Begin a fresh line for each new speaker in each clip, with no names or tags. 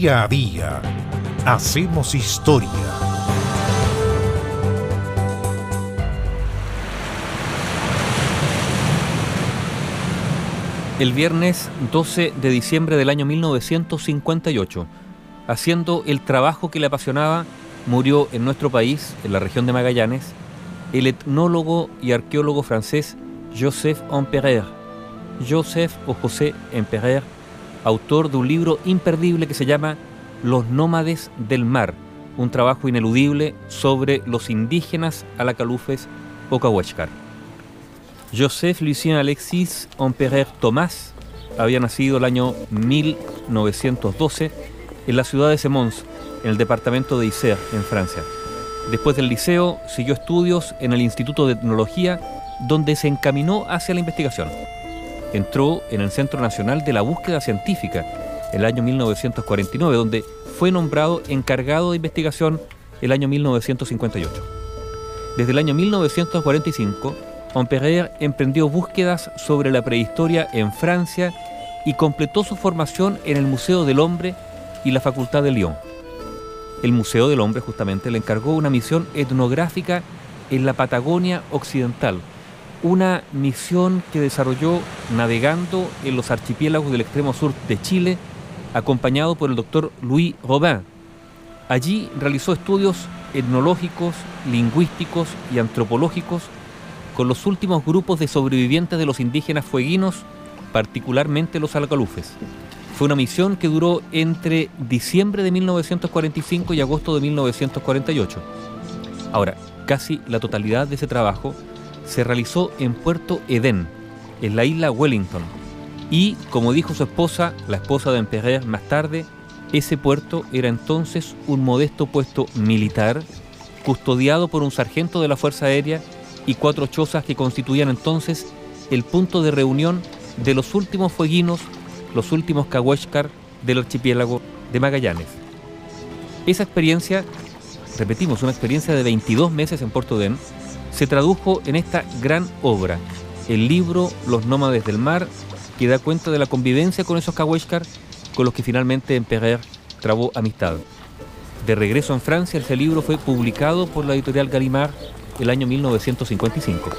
Día a día hacemos historia.
El viernes 12 de diciembre del año 1958, haciendo el trabajo que le apasionaba, murió en nuestro país, en la región de Magallanes, el etnólogo y arqueólogo francés Joseph Emperer, Joseph o José Emperer, autor de un libro imperdible que se llama Los nómades del mar, un trabajo ineludible sobre los indígenas alacalufes o cahuéscar. Joseph Lucien Alexis Emperer Tomás había nacido el año 1912 en la ciudad de Semons, en el departamento de Isère, en Francia. Después del liceo, siguió estudios en el Instituto de Etnología, donde se encaminó hacia la investigación. Entró en el Centro Nacional de la Búsqueda Científica el año 1949, donde fue nombrado encargado de investigación el año 1958. Desde el año 1945, Emperer emprendió búsquedas sobre la prehistoria en Francia y completó su formación en el Museo del Hombre y la Facultad de Lyon. El Museo del Hombre justamente le encargó una misión etnográfica en la Patagonia Occidental, una misión que desarrolló navegando en los archipiélagos del extremo sur de Chile, acompañado por el doctor Louis Robin. Allí realizó estudios etnológicos, lingüísticos y antropológicos con los últimos grupos de sobrevivientes de los indígenas fueguinos, particularmente los alcalufes. Fue una misión que duró entre diciembre de 1945 y agosto de 1948. Ahora, casi la totalidad de ese trabajo se realizó en Puerto Edén, en la isla Wellington. Y, como dijo su esposa, la esposa de Emperer más tarde, ese puerto era entonces un modesto puesto militar, custodiado por un sargento de la Fuerza Aérea y cuatro chozas que constituían entonces el punto de reunión de los últimos fueguinos, los últimos cahuéscar del archipiélago de Magallanes. Esa experiencia, repetimos, una experiencia de 22 meses en Puerto Edén, se tradujo en esta gran obra, el libro Los nómades del mar, que da cuenta de la convivencia con esos cahuéscar con los que finalmente Emperer trabó amistad. De regreso en Francia, ese libro fue publicado por la editorial Gallimard el año 1955.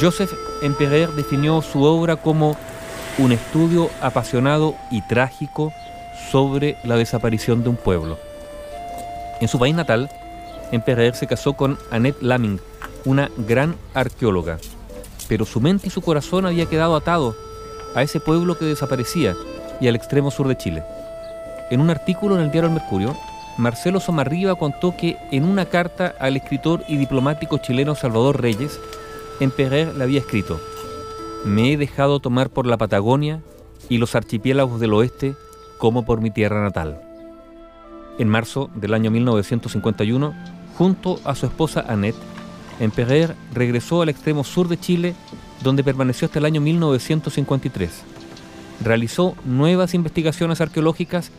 Joseph Emperer definió su obra como un estudio apasionado y trágico sobre la desaparición de un pueblo. En su país natal, Emperer se casó con Annette Laming, una gran arqueóloga, pero su mente y su corazón había quedado atado a ese pueblo que desaparecía y al extremo sur de Chile. En un artículo en el diario El Mercurio, Marcelo Somarriba contó que en una carta al escritor y diplomático chileno Salvador Reyes, Emperer le había escrito, Me he dejado tomar por la Patagonia y los archipiélagos del oeste como por mi tierra natal. En marzo del año 1951, junto a su esposa Annette, Emperer regresó al extremo sur de Chile, donde permaneció hasta el año 1953. Realizó nuevas investigaciones arqueológicas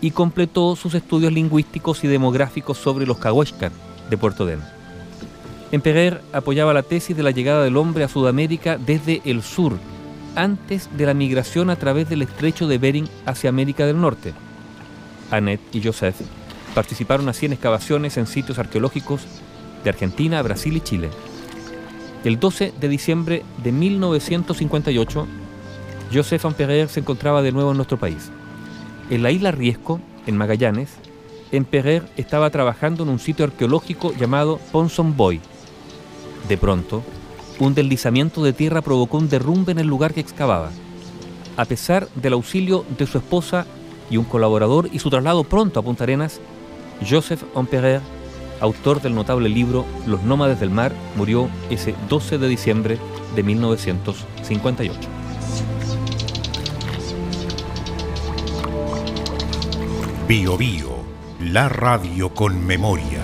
y completó sus estudios lingüísticos y demográficos sobre los cahuéscar de Puerto Den. Emperer apoyaba la tesis de la llegada del hombre a Sudamérica desde el sur, antes de la migración a través del estrecho de Bering hacia América del Norte. Annette y Joseph participaron así en excavaciones en sitios arqueológicos de Argentina, Brasil y Chile. El 12 de diciembre de 1958, Joseph Emperer se encontraba de nuevo en nuestro país. En la isla Riesco, en Magallanes, Emperer estaba trabajando en un sitio arqueológico llamado Ponson Boy. De pronto, un deslizamiento de tierra provocó un derrumbe en el lugar que excavaba. A pesar del auxilio de su esposa y un colaborador y su traslado pronto a Punta Arenas, Joseph Emperer, autor del notable libro Los nómades del mar, murió ese 12 de diciembre de 1958.
Bio Bio, la radio con memoria.